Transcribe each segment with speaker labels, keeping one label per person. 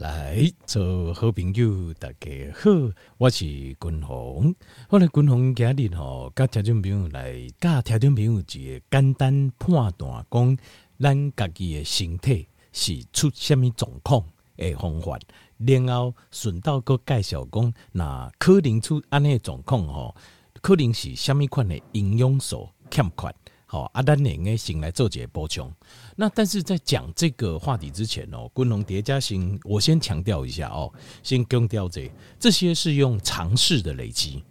Speaker 1: 来做好朋友，大家好，我是君鸿。后来君鸿今日吼，甲听众朋友来，甲听众朋友一个简单判断，讲咱家己的身体是出什么状况的方法，然后顺道搁介绍讲，那可能出安尼状况吼，可能是什么款的营养素欠缺。好，阿丹你应该醒来做解波琼。那但是在讲这个话题之前哦，昆龙叠加型，我先强调一下哦，先更掉这这些是用尝试的累积，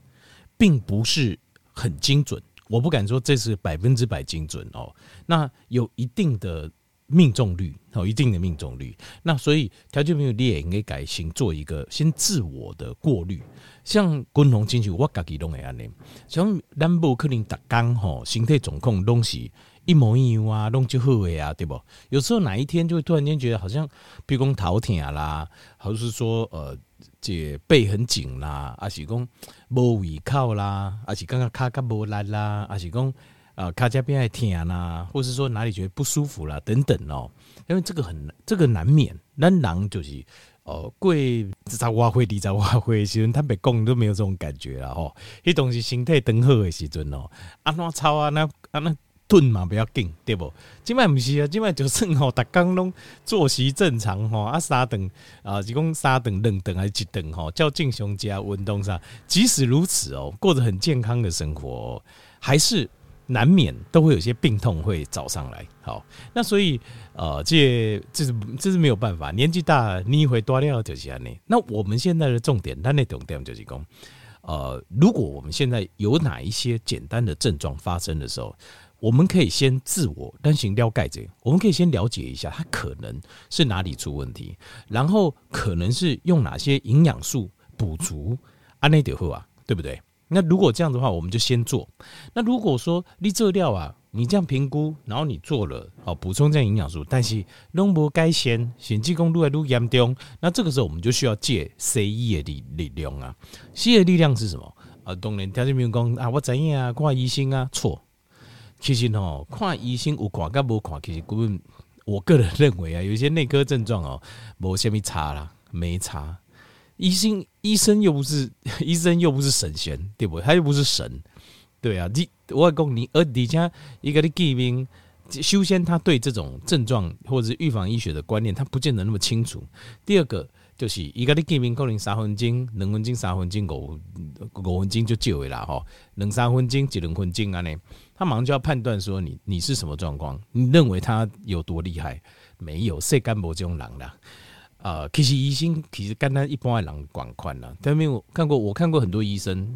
Speaker 1: 并不是很精准。我不敢说这是百分之百精准哦。那有一定的。命中率有一定的命中率，那所以条件没有列，应该改行做一个先自我的过滤。像滚龙进去，我家己都会安尼。像咱不可能逐工吼，身体状况拢是一模一样啊，拢就好诶啊，对不？有时候哪一天就会突然间觉得好像，比如讲头痛啦，还是说呃，这背很紧啦，还是讲无胃口啦，还是感觉脚脚无力啦，还是讲。啊，卡加边爱疼啊，或是说哪里觉得不舒服啦，等等哦，因为这个很这个难免，咱人就是哦，过十外岁、二十外岁的时阵，他别讲都没有这种感觉了吼。迄东西身体等好的时阵哦，安怎操啊，那啊那顿嘛不要紧，对不？今摆不是啊，今摆就算吼，逐工拢作息正常吼，啊三顿啊，是讲三顿、两顿还是一顿吼，叫正常加运动上，即使如此哦，过着很健康的生活，还是。难免都会有些病痛会找上来，好，那所以呃，这这是这是没有办法，年纪大你会多掉就是这样。那我们现在的重点，它那重点就是讲，呃，如果我们现在有哪一些简单的症状发生的时候，我们可以先自我单行了解这个，我们可以先了解一下它可能是哪里出问题，然后可能是用哪些营养素补足，安内就好啊，对不对？那如果这样的话，我们就先做。那如果说你这料啊，你这样评估，然后你做了，哦补充这样营养素，但是弄不该先，显积功路来路严重，那这个时候我们就需要借西医的力力量啊。西医的力量是什么啊？当然，条件比如讲啊，我怎样啊，看医生啊，错。其实哦，看医生有看跟无看，其实根本我个人认为啊，有一些内科症状哦，无虾米差啦，没差。医生，医生又不是 医生，又不是神仙，对不对？他又不是神，对啊。你我讲你，而底下一个的疾病，首先他对这种症状或者是预防医学的观念，他不见得那么清楚。第二个就是一个的疾病，可能三分钟、两分钟、三分钟、五五分钟就救了哈，两三分钟、几两分钟啊？呢，他马上就要判断说你你是什么状况，你认为他有多厉害？没有，谁干部这种人啦。啊、其实医生其实跟他一般的人管宽了，但没有看过，我看过很多医生，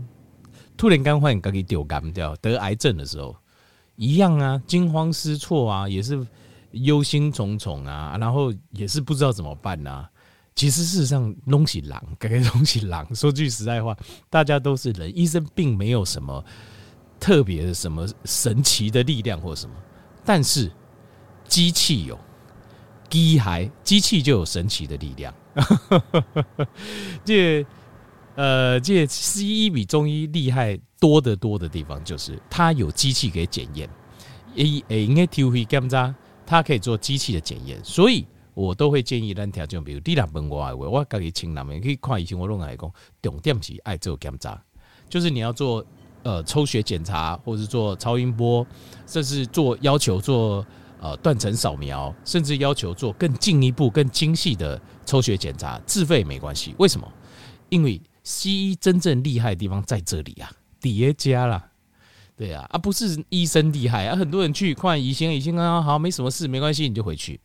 Speaker 1: 突然间患自己丢肝掉得癌症的时候，一样啊，惊慌失措啊，也是忧心忡忡啊，然后也是不知道怎么办啊。其实事实上，东西狼，改改东西狼。说句实在话，大家都是人，医生并没有什么特别的什么神奇的力量或什么，但是机器有。机械机器就有神奇的力量，这呃，这西医比中医厉害多得多的地方，就是它有机器给检验，诶诶，应该体会检查，它可以做机器的检验，所以我都会建议咱听众，比如你若问我，我家己亲人们可以看医生，我拢来讲，重点是爱做检查，就是你要做呃抽血检查，或者做超音波，甚至做要求做。呃，断层扫描，甚至要求做更进一步、更精细的抽血检查，自费没关系。为什么？因为西医真正厉害的地方在这里啊，叠加啦，对啊，啊、不是医生厉害啊。很多人去看医生，医生啊，好，没什么事，没关系，你就回去。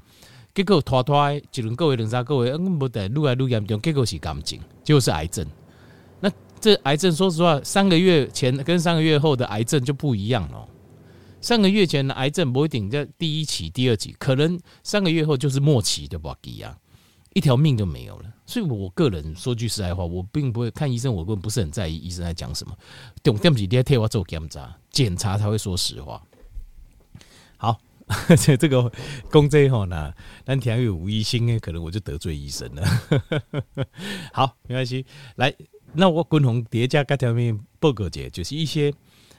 Speaker 1: 结果拖拖，一轮各位、两三个位，嗯，不得，愈来愈严重，结果是感情，结果是癌症。那这癌症，说实话，三个月前跟三个月后的癌症就不一样了。三个月前的癌症不一定在第一期、第二期，可能三个月后就是末期的吧，一样，一条命就没有了。所以我个人说句实在话，我并不会看医生，我根本不是很在意医生在讲什么。重点是你要替我做检查，检查才会说实话。好，这这个公这后呢，但田有无医生诶，可能我就得罪医生了。好，没关系。来，那我共同叠加各条命报告节，就是一些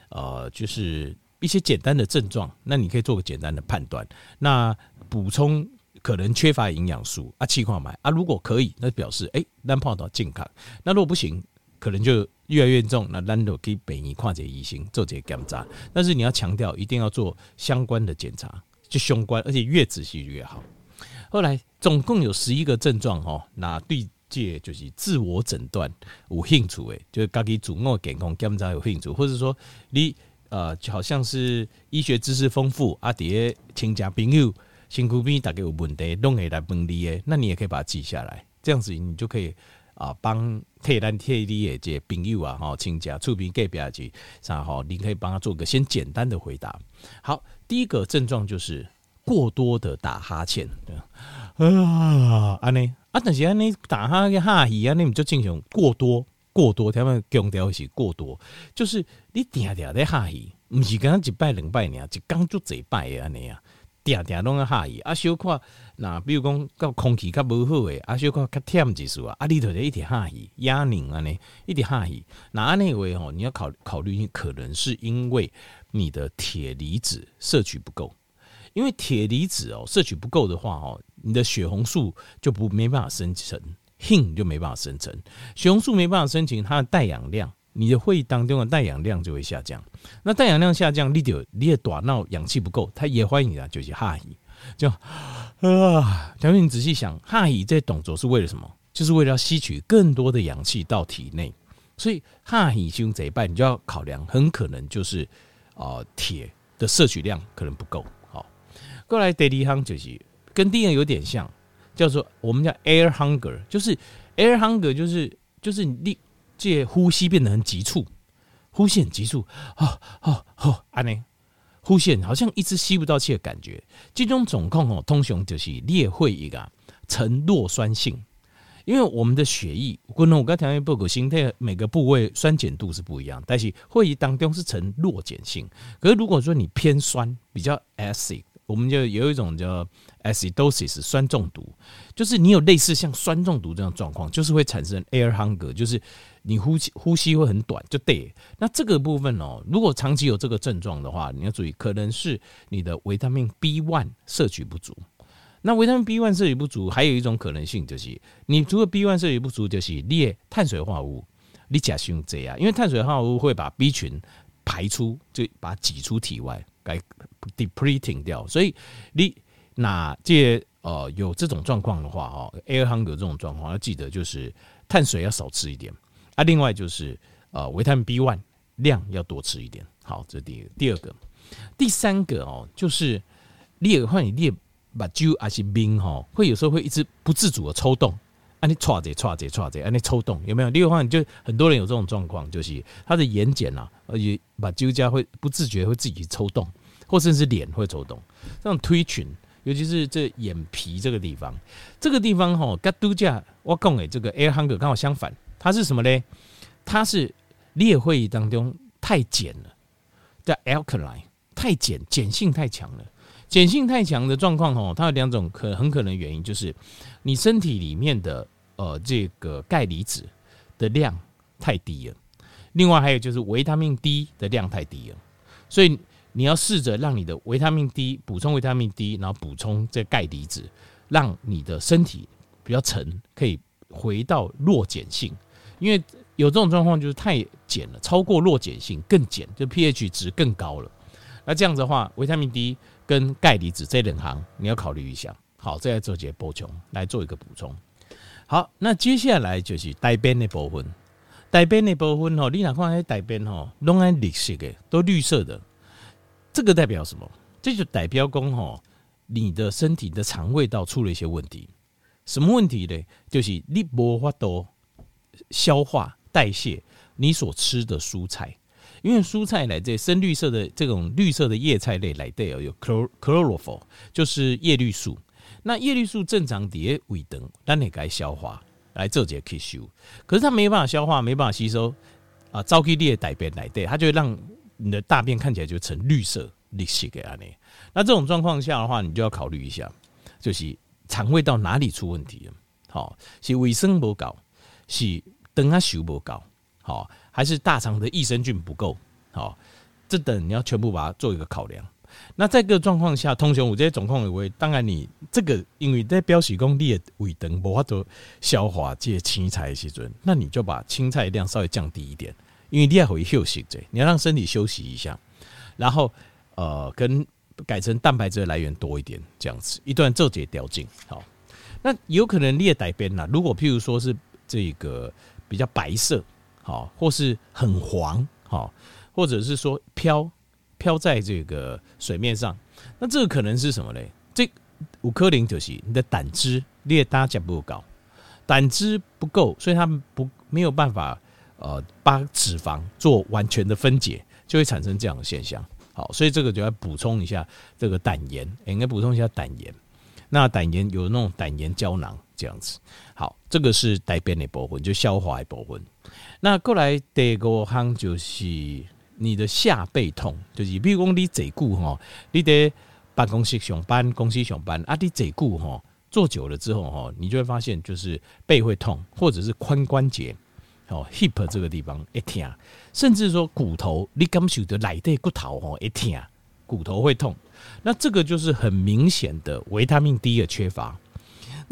Speaker 1: 呃，就是。一些简单的症状，那你可以做个简单的判断。那补充可能缺乏营养素啊，气矿买啊，如果可以，那表示哎，咱泡到健康。那如果不行，可能就越来越重，那咱就可以北医跨界医生做这个检查。但是你要强调，一定要做相关的检查，就相关，而且越仔细越好。后来总共有十一个症状哦，那对这就是自我诊断有兴趣诶，就是自己自我健康检查有兴趣，或者说你呃，就好像是医学知识丰富啊，底下亲戚朋友。辛苦边大概有问题，弄会来问你诶，那你也可以把它记下来，这样子你就可以啊帮替咱替你的这朋友啊吼亲家厝边隔壁去啥吼，你可以帮他做个先简单的回答。好，第一个症状就是过多的打哈欠，啊安尼啊，但是安尼打哈欠哈气啊，你就进行过多过多，他们强调是过多，就是你定定在哈气，不是刚刚一摆两摆呢，一工就这摆的安尼啊。定定拢在哈伊，啊小可那比如讲，到空气较无好诶，啊小可较忝一丝啊，啊你着得一直哈伊，压拧安尼，一直哈伊。那安尼话吼，你要考考虑，可能是因为你的铁离子摄取不够，因为铁离子哦摄取不够的话哦，你的血红素就不没办法生成，hin 就没办法生成，血红素没办法生成，它的带氧量。你的会议当中的带氧量就会下降，那带氧量下降，你就你的大脑氧气不够，它也欢迎啊，就是哈气，就啊，假如你仔细想，哈气这动作是为了什么？就是为了要吸取更多的氧气到体内，所以哈气胸这一半，你就要考量，很可能就是啊铁的摄取量可能不够。好，过来第二项就是跟第一个有点像，叫做我们叫 air hunger，就是 air hunger，就是就是你。这呼吸变得很急促，呼吸很急促，啊啊啊！安尼，呼吸好像一直吸不到气的感觉。这种状况哦，通常就是裂会一个呈弱酸性，因为我们的血液，可能我刚才报告心态每个部位酸碱度是不一样，但是会议当中是呈弱碱性。可是如果说你偏酸，比较 acid。我们就有一种叫 acidosis 酸中毒，就是你有类似像酸中毒这样状况，就是会产生 air hunger，就是你呼吸呼吸会很短，就对。那这个部分哦，如果长期有这个症状的话，你要注意，可能是你的维他命 B one 摄取不足。那维他命 B one 摄取不足，还有一种可能性就是，你除了 B one 摄取不足，就是你碳水化合物你假使用这样，因为碳水化合物会把 B 群排出，就把它挤出体外。该 depleting 掉，所以你那这呃有这种状况的话哦，air hunger 这种状况要记得就是碳水要少吃一点啊，另外就是呃维他命 B one 量要多吃一点。好，这第，第二个，第三个哦，就是你有话你你把酒还是冰哈，会有时候会一直不自主的抽动。啊，你唰者唰者唰者，啊，你抽动有没有？另外，你就很多人有这种状况，就是他的眼睑啊，而且把酒家会不自觉会自己抽动，或甚至脸会抽动。这种推群，尤其是这眼皮这个地方，这个地方哈，跟度假我讲诶，这个 air hunger 刚好相反，它是什么呢？它是裂会议当中太碱了，叫 alkaline，太碱，碱性太强了。碱性太强的状况哦，它有两种可很可能原因，就是你身体里面的呃这个钙离子的量太低了，另外还有就是维他命 D 的量太低了，所以你要试着让你的维他命 D 补充维他命 D，然后补充这钙离子，让你的身体比较沉，可以回到弱碱性，因为有这种状况就是太碱了，超过弱碱性更碱，就 pH 值更高了，那这样子的话，维他命 D。跟钙离子这两行你要考虑一下。好，再来做些补充，来做一个补充。好，那接下来就是大便的部分。大便的部分哦，你哪看那大便哦，拢爱绿色的，都绿色的。这个代表什么？这就代表讲吼，你的身体的肠胃道出了一些问题。什么问题呢？就是你无法度消化代谢你所吃的蔬菜。因为蔬菜来这深绿色的这种绿色的叶菜类来对哦有 chlorophyll，就是叶绿素。那叶绿素正常叠胃等，但你该消化来做这个吸收，可是它没办法消化，没办法吸收啊。早期你的大便来对，它就会让你的大便看起来就成绿色绿色给安尼。那这种状况下的话，你就要考虑一下，就是肠胃道哪里出问题了？好，是卫生不够，是灯啊修不够，好。还是大肠的益生菌不够，好，这等你要全部把它做一个考量。那在这个状况下，通常我这些总控以为，当然你这个因为在标示功你的胃肠无法度消化这些青菜的时阵，那你就把青菜量稍微降低一点，因为你要回休息，你要让身体休息一下，然后呃，跟改成蛋白质的来源多一点，这样子一段做节调整。好，那有可能列改变啦，如果譬如说是这个比较白色，好，或是很黄，好，或者是说飘。飘在这个水面上，那这个可能是什么嘞？这五颗零就是你的胆汁列搭加不够高，胆汁不够，所以它不没有办法呃把脂肪做完全的分解，就会产生这样的现象。好，所以这个就要补充一下这个胆盐，应该补充一下胆盐。那胆盐有那种胆盐胶囊这样子。好，这个是带边的部分，就消化的部分。那过来第二个项就是。你的下背痛，就是比如讲你坐久吼，你在办公室上班，公司上班啊，你坐久吼，坐久了之后吼，你就会发现就是背会痛，或者是髋关节哦，hip 这个地方会痛，甚至说骨头，你感受到内底骨头吼会痛，骨头会痛，那这个就是很明显的维他命 D 的缺乏。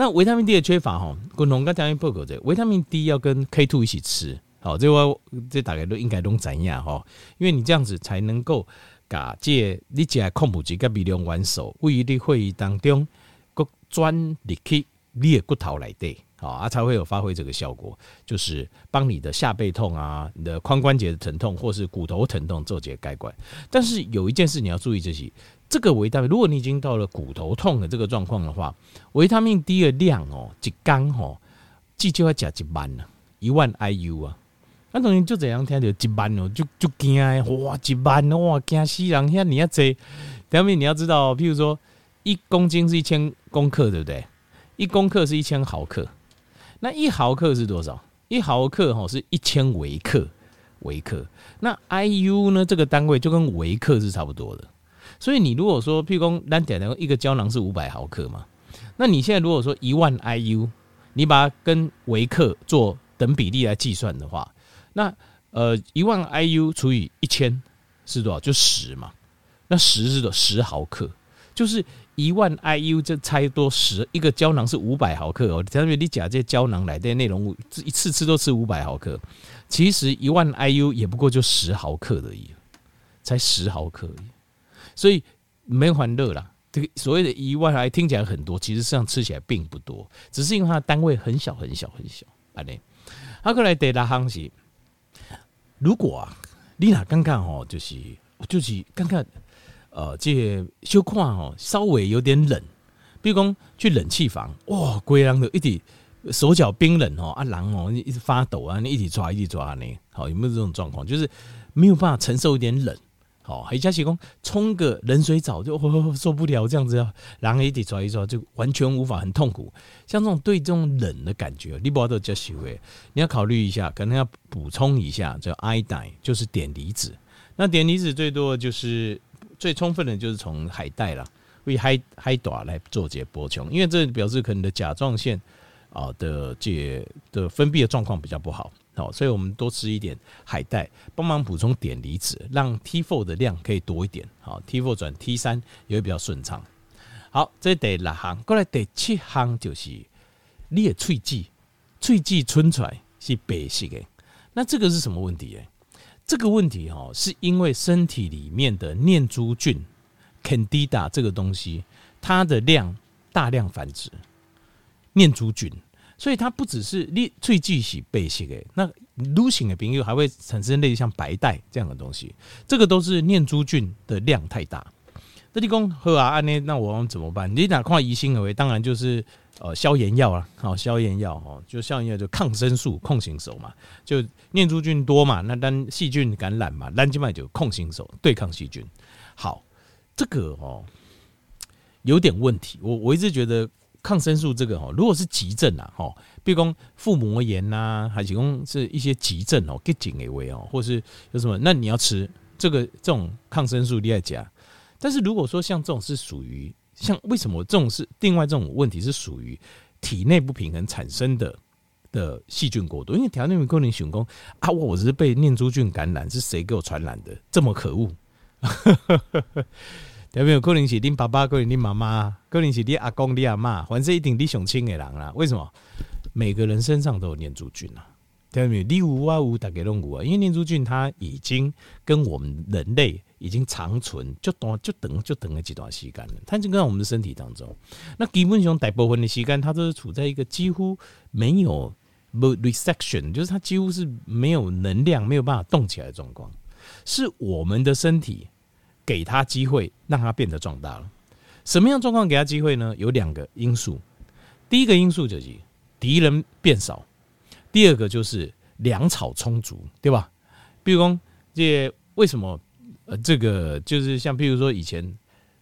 Speaker 1: 那维他命 D 的缺乏吼，共同刚才报告这维他命 D 要跟 K two 一起吃。好，这我这大概都应该都怎样哈？因为你这样子才能够把这你只控补剂跟微量元素，位于你会议当中，各转入去你的骨头来对，好啊，才会有发挥这个效果，就是帮你的下背痛啊，你的髋关节的疼痛，或是骨头疼痛做这些改观。但是有一件事你要注意，就是这个维他命，如果你已经到了骨头痛的这个状况的话，维他命 D 的量哦，一缸哦，至少要加一万呢，一万 IU 啊。那东西就这样听到一万哦，就就惊哇，一万哇，惊死人！现在你要这，表面你要知道，譬如说一公斤是一千公克，对不对？一公克是一千毫克，那一毫克是多少？一毫克哈是一千微克，微克。那 IU 呢？这个单位就跟微克是差不多的。所以你如果说，譬如说，单点的一个胶囊是五百毫克嘛，那你现在如果说一万 IU，你把它跟维克做等比例来计算的话。那呃，一万 IU 除以一千是多少？就十嘛。那十是多十毫克，就是一万 IU 就差多十。一个胶囊是五百毫克哦。假如你假这胶囊来的内容物，一次吃都吃五百毫克，其实一万 IU 也不过就十毫克而已，才十毫克而已。所以没欢乐啦。这个所谓的一万还听起来很多，其实实际上吃起来并不多，只是因为它的单位很小很小很小。安尼，好，过来第六项是。如果啊，你俩刚刚哦，就是就是刚刚呃，这小看哦，稍微有点冷，比如讲去冷气房，哇，规人都一直手脚冰冷哦，啊，狼哦一直发抖啊，你一直抓一直抓呢，好，有没有这种状况？就是没有办法承受一点冷。哦，还加起工冲个冷水澡就受不了，这样子啊，然后一直抓一抓就完全无法，很痛苦。像这种对这种冷的感觉，你不要都接受诶，你要考虑一下，可能要补充一下叫 iodine，就是碘离子。那碘离子最多就是最充分的，就是从海带啦，为海海带来做解补充，因为这表示可能的甲状腺啊的这的分泌的状况比较不好。好，所以我们多吃一点海带，帮忙补充碘离子，让 T4 的量可以多一点。好，T4 转 T3 也会比较顺畅。好，这第六行，过来第七行就是你的喙齿，喙齿出来是白色的。那这个是什么问题？哎，这个问题哈，是因为身体里面的念珠菌 Candida 这个东西，它的量大量繁殖，念珠菌。所以它不只是你喙齿是白色的，那女性的病又还会产生类似像白带这样的东西，这个都是念珠菌的量太大。那你讲好啊，那那我们怎么办？你哪块疑心而为？当然就是呃消炎药了，好消炎药哦，就消炎药就抗生素控型手嘛，就念珠菌多嘛，那当细菌感染嘛，那就嘛就控型手对抗细菌。好，这个哦有点问题，我我一直觉得。抗生素这个哦，如果是急症啊，哈，比如讲腹膜炎呐，还是讲是一些急症哦，给紧一位哦，或是有什么，那你要吃这个这种抗生素你要加。但是如果说像这种是属于像为什么这种是另外这种问题是属于体内不平衡产生的的细菌过多，因为体内不平衡想说啊，我只是被念珠菌感染，是谁给我传染的？这么可恶？对不对？可能是恁爸爸，可能恁妈妈，可能是你阿公、你阿妈，反正一定你想亲的人啦。为什么？每个人身上都有念珠菌啊，对不对？你有啊有，大家都有啊。因为念珠菌它已经跟我们人类已经长存，就等就等就等了几段时间了。它就跟我们的身体当中。那基本上大部分的时间，它都是处在一个几乎没有 resection，就是它几乎是没有能量，没有办法动起来的状况。是我们的身体。给他机会，让他变得壮大了。什么样状况给他机会呢？有两个因素。第一个因素就是敌人变少，第二个就是粮草充足，对吧？比如说，这为什么？呃，这个就是像，比如说以前，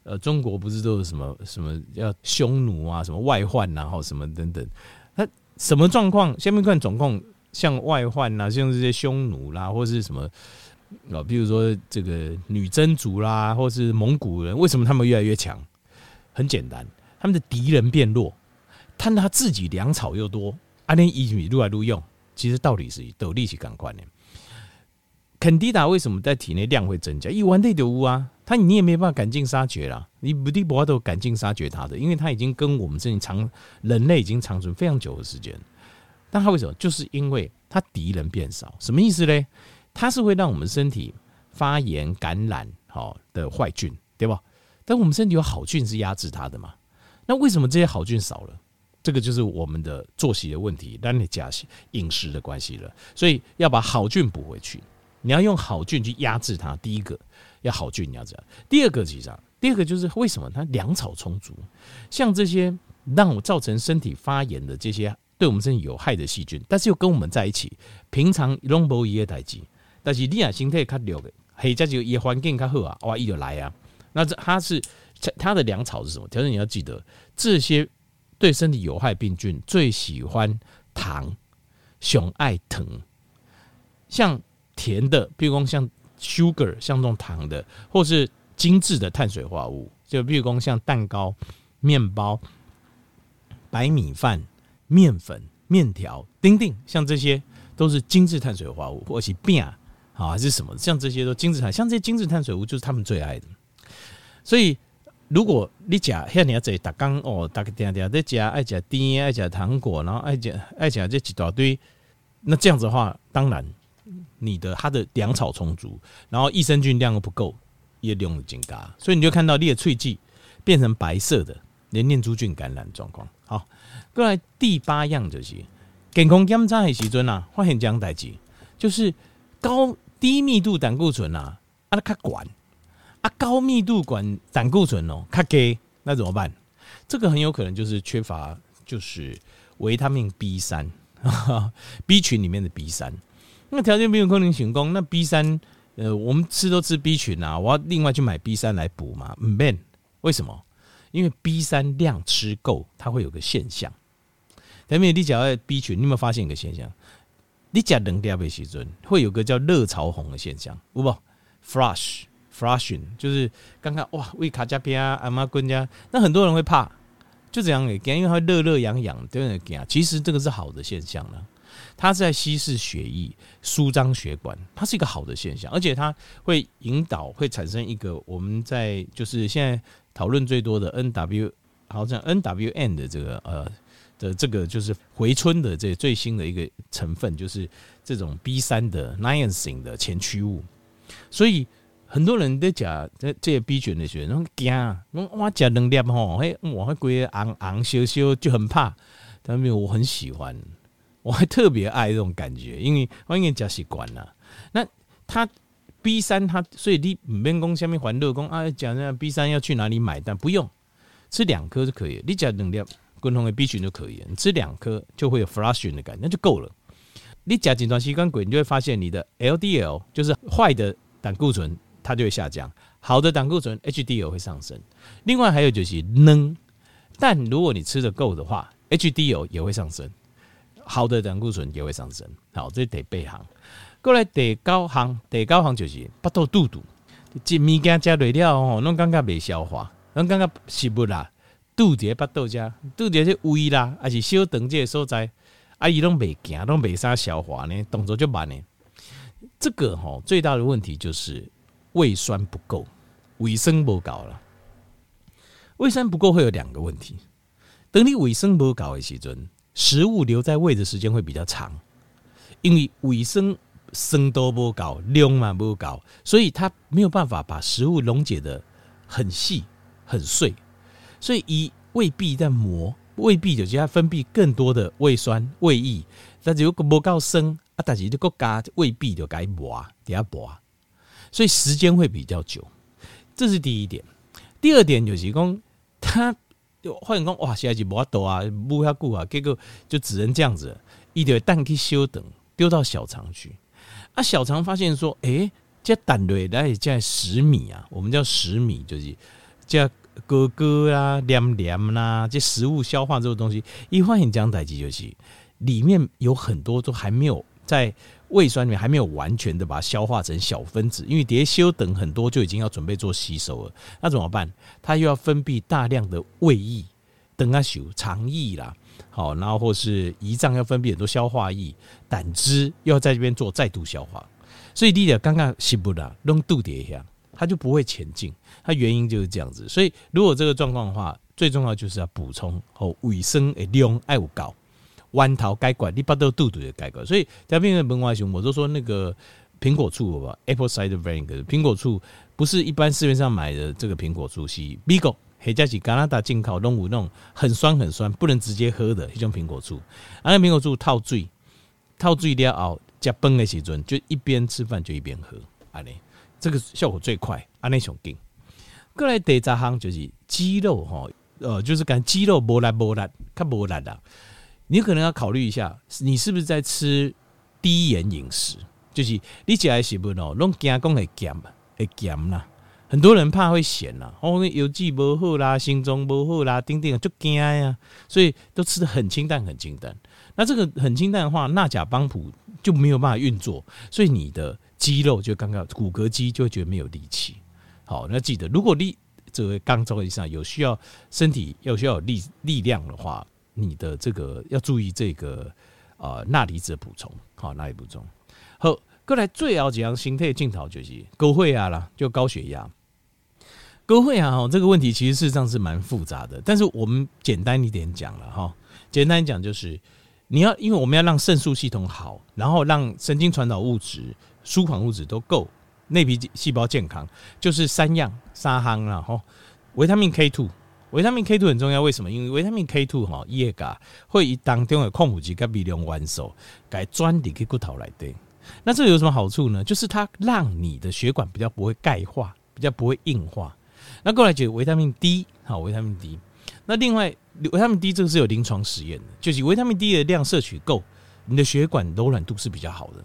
Speaker 1: 呃，中国不是都有什么什么要匈奴啊，什么外患然后什么等等。那什么状况？下面看总共像外患啊，像这些匈奴啦，或是什么？啊，比如说这个女真族啦，或是蒙古人，为什么他们越来越强？很简单，他们的敌人变弱，但他自己粮草又多，阿连一米撸来撸用，其实道理是斗力气赶快的。肯迪达为什么在体内量会增加？一完内的污啊，他你也没办法赶尽杀绝了，你不地不都赶尽杀绝他的，因为他已经跟我们这里长人类已经长存非常久的时间。但他为什么？就是因为他敌人变少，什么意思嘞？它是会让我们身体发炎感染好的坏菌，对吧？但我们身体有好菌是压制它的嘛？那为什么这些好菌少了？这个就是我们的作息的问题，当你加饮食的关系了。所以要把好菌补回去，你要用好菌去压制它。第一个要好菌压制，第二个实际上，第二个就是为什么它粮草充足，像这些让我造成身体发炎的这些对我们身体有害的细菌，但是又跟我们在一起，平常拢无伊个代志。但是你啊，身体较弱的，或者就也环境较好啊，哇，伊就来啊。那这它是它的粮草是什么？条件你要记得，这些对身体有害病菌最喜欢糖，熊爱疼，像甜的，比如说像 sugar，像这种糖的，或是精致的碳水化合物，就比如说像蛋糕、面包、白米饭、面粉、面条、丁丁，像这些都是精致碳水化合物，或是饼。好还是什么？像这些都精致碳，像这些精致碳水物就是他们最爱的。所以，如果你讲像你要在打刚哦，打个点点在加爱加甜，爱加糖果，然后爱加爱加这几大堆，那这样子的话，当然你的它的粮草充足，然后益生菌量又不够，也用的增加，所以你就看到你的喙迹变成白色的，连念珠菌感染状况。好，过来第八样就是健康检查的时阵啊，发现这样代志，就是高。低密度胆固醇啊，啊，它管啊，高密度管胆固醇哦，它给那怎么办？这个很有可能就是缺乏，就是维他命 B 三，B 群里面的 B 三。那条件没有可能成功，那 B 三，呃，我们吃都吃 B 群啊，我要另外去买 B 三来补嘛？唔免，为什么？因为 B 三量吃够，它会有个现象。前面你讲的 B 群，你有没有发现一个现象？你吃两粒的时阵，会有个叫热潮红的现象，有无？Flush, flushing，就是刚刚哇，胃卡加边啊，阿妈滚家，那很多人会怕，就这样给，因为它热热痒痒，对不对？其实这个是好的现象呢，它是在稀释血液、舒张血管，它是一个好的现象，而且它会引导，会产生一个我们在就是现在讨论最多的 N W，好像 N W N 的这个呃。的这个就是回春的这最新的一个成分，就是这种 B 三的 niacin 的前驱物，所以很多人都讲这这些 B 群的学生惊，我讲能量吼，嘿，我会觉得昂昂羞羞就很怕，但没有，我很喜欢，我还特别爱这种感觉，因为我已经讲习惯了。那它 B 三它，所以你唔免讲下面环乐工啊，讲那 B 三要去哪里买？但不用吃两颗就可以，你讲能量。共同的 B 群就可以了，你吃两颗就会有 flushing 的感觉，那就够了。你加紧段习惯鬼，你就会发现你的 LDL 就是坏的胆固醇，它就会下降；好的胆固醇 HDL 会上升。另外还有就是能，但如果你吃的够的话，HDL 也会上升，好的胆固醇也会上升。好，这得背行。过来第九行，第九行就是巴肚肚肚，这物件加累了哦，拢感觉未消化，拢感觉食不啦。肚子巴肚家，肚子这胃啦，还是小肠这个所在，啊，伊拢未行，拢未啥消化呢，动作就慢呢。这个吼最大的问题就是胃酸不够，胃酸不够了。胃酸不够会有两个问题，等你胃酸不够的时阵，食物留在胃的时间会比较长，因为胃酸酸度不够，量嘛不够，所以它没有办法把食物溶解得很细很碎，所以以胃壁在磨，胃壁就叫它分泌更多的胃酸、胃液，但是如果不够生啊，但是这个加胃壁就该磨，底下磨，所以时间会比较久，这是第一点。第二点就是讲，他就发现讲哇，现在就无法度啊，无遐久啊，结果就只能这样子，伊就蛋去休等，丢到小肠去。啊，小肠发现说，诶、欸，这蛋类来叫食糜啊，我们叫十米，就是叫哥哥啊、黏黏呐，这食物消化这个东西，一发现讲代志就是里面有很多都还没有在。胃酸里面还没有完全的把它消化成小分子，因为蝶修等很多就已经要准备做吸收了，那怎么办？它又要分泌大量的胃液，等啊修肠液啦，好，然后或是胰脏要分泌很多消化液，胆汁又要在这边做再度消化，所以你的刚刚吸不了，弄肚底下，它就不会前进，它原因就是这样子。所以如果这个状况的话，最重要就是要补充和卫生的量爱有够。弯头该管，你把都肚肚的该管，所以在边的门外熊，我都说那个苹果醋吧，apple cider vinegar，苹果醋不是一般市面上买的这个苹果醋，是美国或者是加拿大进口，弄五那种很酸很酸，不能直接喝的一种苹果醋。啊，那苹果醋套醉，套醉了后加崩的时阵，就一边吃饭就一边喝，安尼这个效果最快，安尼上劲。过来第三项就是肌肉哈，呃，就是讲肌肉无力无力，较无力啦。你可能要考虑一下，你是不是在吃低盐饮食？就是你起来是不喏，弄加工会咸，会咸啦。很多人怕会咸啦，哦，油脂不好啦，心脏不好啦，丁丁就惊呀，所以都吃的很清淡，很清淡。那这个很清淡的话，钠钾帮普就没有办法运作，所以你的肌肉就刚刚骨骼肌就会觉得没有力气。好，那记得，如果你这位刚走以上有需要身体要需要有力力量的话。你的这个要注意这个啊钠离子的补充，好，钠离补充。好，过来最后几样形态镜头就是高血压啦，就高血压。高血压哈，这个问题其实事实上是蛮复杂的，但是我们简单一点讲了哈，简单讲就是你要，因为我们要让肾素系统好，然后让神经传导物质、舒缓物质都够，内皮细胞健康，就是三样沙夯了哈，维他命 K two。维他命 K two 很重要，为什么？因为维他命 K two 哈，叶噶会以当中的矿物质跟微量元素改钻底去骨头来的。那这有什么好处呢？就是它让你的血管比较不会钙化，比较不会硬化。那过来就维他命 D 好，维他命 D。那另外维他命 D 这个是有临床实验的，就是维他命 D 的量摄取够，你的血管柔软度是比较好的。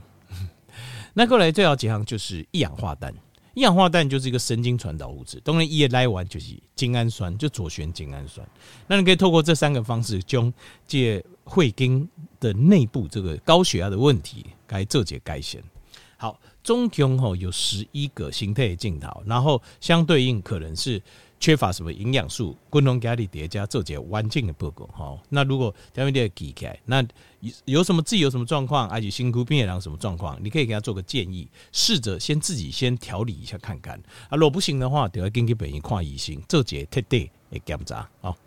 Speaker 1: 那过来最后几项就是一氧化氮。一氧化氮就是一个神经传导物质，当然一来完就是精氨酸，就左旋精氨酸。那你可以透过这三个方式，将借会经的内部这个高血压的问题，该这节改善。好，总共吼有十一个形态的镜头，然后相对应可能是。缺乏什么营养素，共同给你叠加做些完整的报告哈。那如果下面的记起来，那有什么自己有什么状况，而且辛苦病人什么状况，你可以给他做个建议，试着先自己先调理一下看看。啊，若不行的话，得要根据本人看医生，做些特定的检查。好。